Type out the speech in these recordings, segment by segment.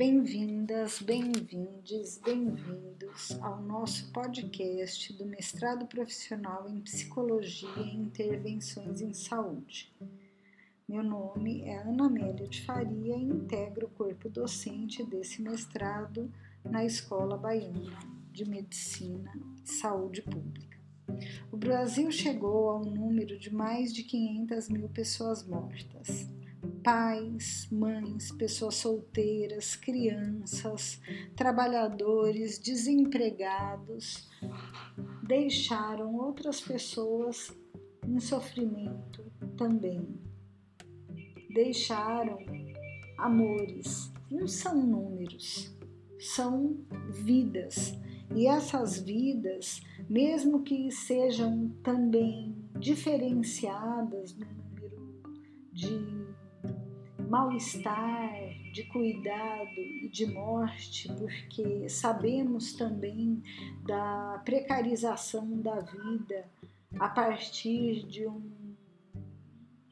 Bem-vindas, bem-vindes, bem-vindos ao nosso podcast do Mestrado Profissional em Psicologia e Intervenções em Saúde. Meu nome é Ana Amélia de Faria e integro o corpo docente desse mestrado na Escola Baiana de Medicina e Saúde Pública. O Brasil chegou ao número de mais de 500 mil pessoas mortas pais, mães, pessoas solteiras, crianças, trabalhadores, desempregados deixaram outras pessoas em sofrimento também. Deixaram amores, não são números, são vidas. E essas vidas, mesmo que sejam também diferenciadas no número de mal-estar, de cuidado e de morte, porque sabemos também da precarização da vida a partir de um,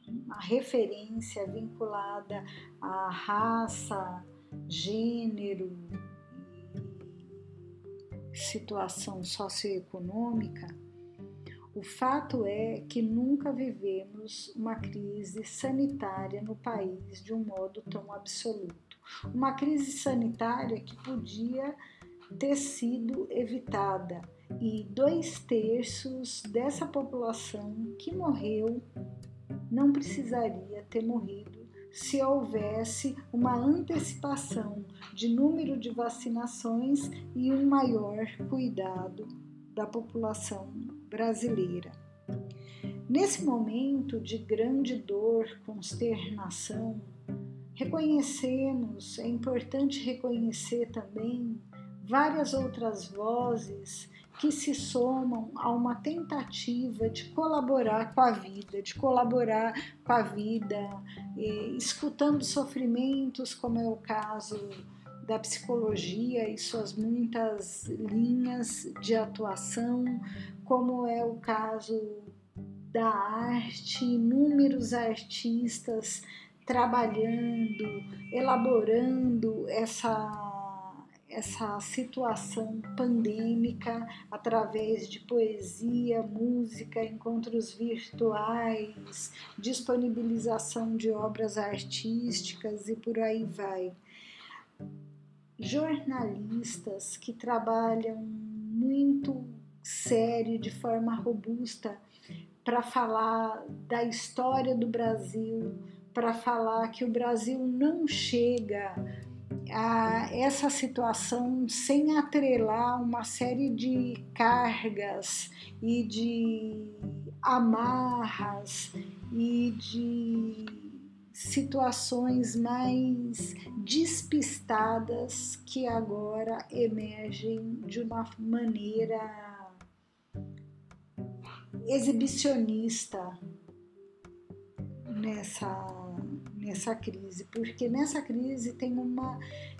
uma referência vinculada à raça, gênero situação socioeconômica o fato é que nunca vivemos uma crise sanitária no país de um modo tão absoluto. Uma crise sanitária que podia ter sido evitada e dois terços dessa população que morreu não precisaria ter morrido se houvesse uma antecipação de número de vacinações e um maior cuidado da população brasileira. Nesse momento de grande dor, consternação, reconhecemos, é importante reconhecer também várias outras vozes que se somam a uma tentativa de colaborar com a vida, de colaborar com a vida, escutando sofrimentos, como é o caso da psicologia e suas muitas linhas de atuação, como é o caso da arte, inúmeros artistas trabalhando, elaborando essa essa situação pandêmica através de poesia, música, encontros virtuais, disponibilização de obras artísticas e por aí vai jornalistas que trabalham muito sério, de forma robusta, para falar da história do Brasil, para falar que o Brasil não chega a essa situação sem atrelar uma série de cargas e de amarras e de situações mais despistadas que agora emergem de uma maneira exibicionista nessa, nessa crise, porque nessa crise tem uma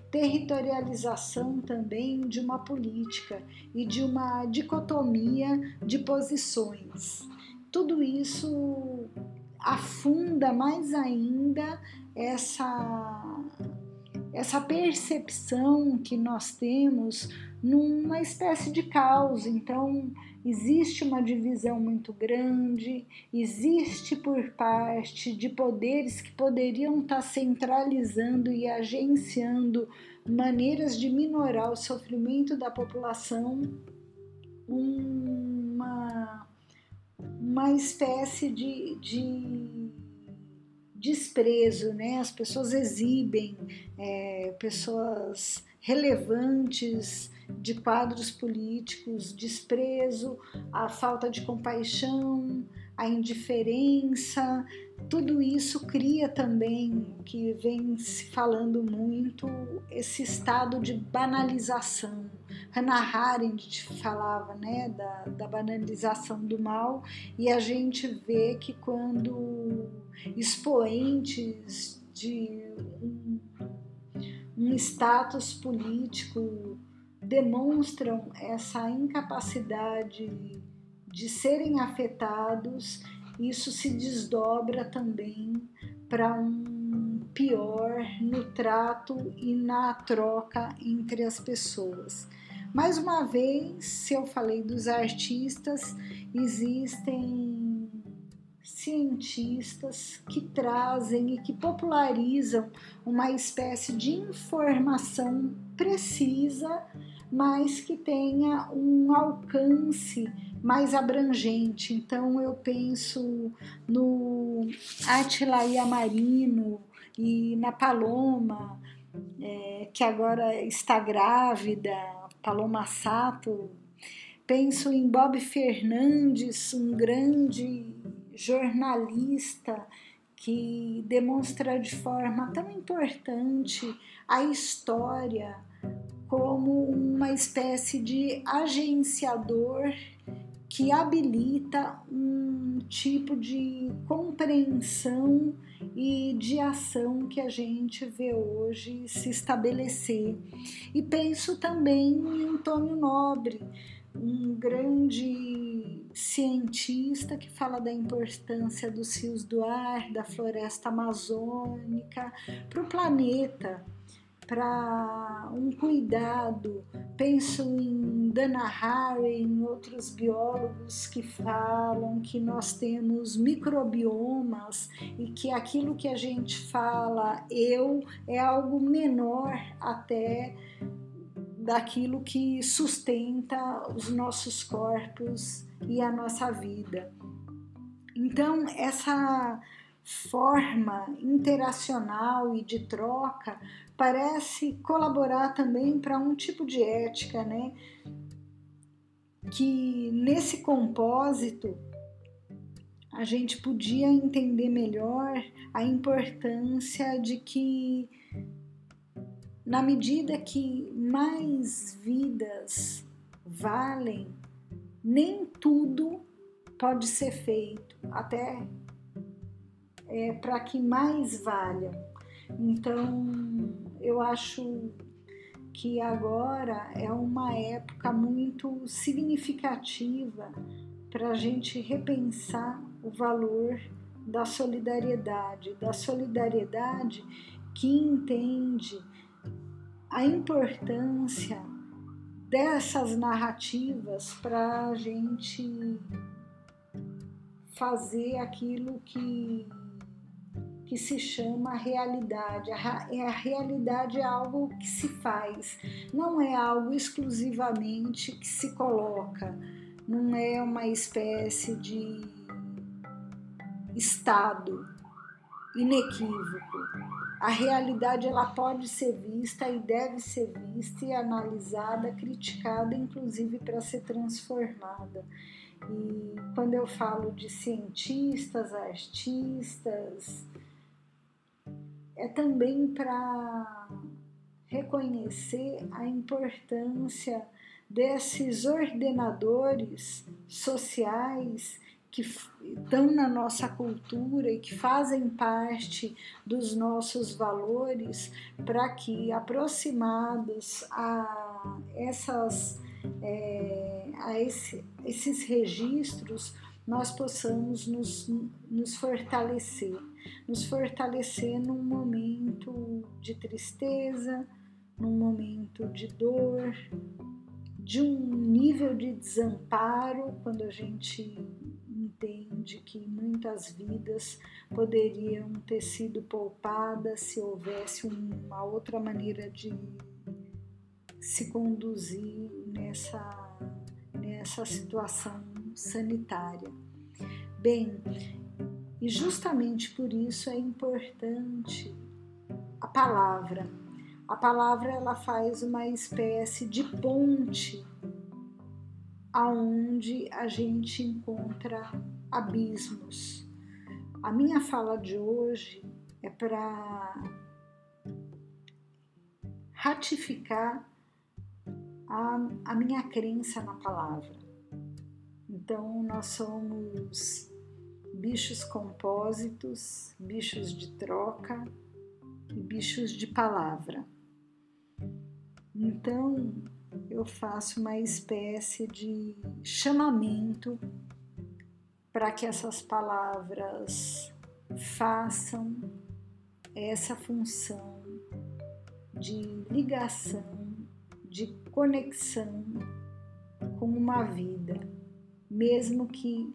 territorialização também de uma política e de uma dicotomia de posições. Tudo isso afunda mais ainda essa essa percepção que nós temos numa espécie de caos. Então, existe uma divisão muito grande, existe por parte de poderes que poderiam estar centralizando e agenciando maneiras de minorar o sofrimento da população, uma uma espécie de, de desprezo, né? As pessoas exibem é, pessoas relevantes de quadros políticos, desprezo, a falta de compaixão, a indiferença, tudo isso cria também, que vem se falando muito, esse estado de banalização. Hannah Arendt falava né, da, da banalização do mal, e a gente vê que quando expoentes de um, um status político demonstram essa incapacidade de serem afetados, isso se desdobra também para um pior no trato e na troca entre as pessoas. Mais uma vez, se eu falei dos artistas, existem cientistas que trazem e que popularizam uma espécie de informação precisa, mas que tenha um alcance mais abrangente. Então eu penso no Atila Yamarino e na Paloma, é, que agora está grávida, Paloma Sato. Penso em Bob Fernandes, um grande jornalista que demonstra de forma tão importante a história como uma espécie de agenciador que habilita um tipo de compreensão e de ação que a gente vê hoje se estabelecer. E penso também em Antônio Nobre, um grande cientista que fala da importância dos rios do ar, da floresta amazônica para o planeta para um cuidado. Penso em Dana Harry, em outros biólogos que falam que nós temos microbiomas e que aquilo que a gente fala eu é algo menor até daquilo que sustenta os nossos corpos e a nossa vida. Então, essa forma interacional e de troca parece colaborar também para um tipo de ética, né? Que nesse compósito a gente podia entender melhor a importância de que, na medida que mais vidas valem, nem tudo pode ser feito, até é, para que mais valham. Então, eu acho que agora é uma época muito significativa para a gente repensar o valor da solidariedade, da solidariedade que entende a importância dessas narrativas para a gente fazer aquilo que que se chama realidade. É, a realidade é algo que se faz, não é algo exclusivamente que se coloca, não é uma espécie de estado inequívoco. A realidade ela pode ser vista e deve ser vista e analisada, criticada, inclusive para ser transformada. E quando eu falo de cientistas, artistas, é também para reconhecer a importância desses ordenadores sociais que estão na nossa cultura e que fazem parte dos nossos valores para que aproximados a essas é, a esse, esses registros nós possamos nos, nos fortalecer nos fortalecer num momento de tristeza, num momento de dor, de um nível de desamparo, quando a gente entende que muitas vidas poderiam ter sido poupadas se houvesse uma outra maneira de se conduzir nessa, nessa situação sanitária. Bem, e justamente por isso é importante a palavra. A palavra ela faz uma espécie de ponte aonde a gente encontra abismos. A minha fala de hoje é para ratificar a, a minha crença na palavra. Então, nós somos bichos compósitos, bichos de troca e bichos de palavra. Então, eu faço uma espécie de chamamento para que essas palavras façam essa função de ligação, de conexão com uma vida, mesmo que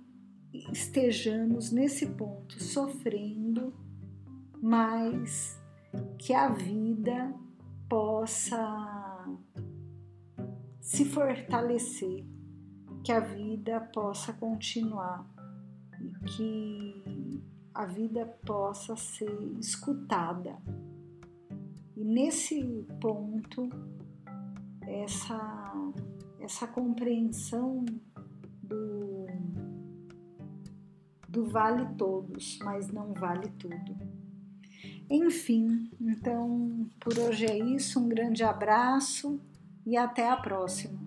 estejamos nesse ponto sofrendo, mas que a vida possa se fortalecer, que a vida possa continuar que a vida possa ser escutada. E nesse ponto, essa, essa compreensão do vale todos, mas não vale tudo. Enfim, então por hoje é isso. Um grande abraço e até a próxima.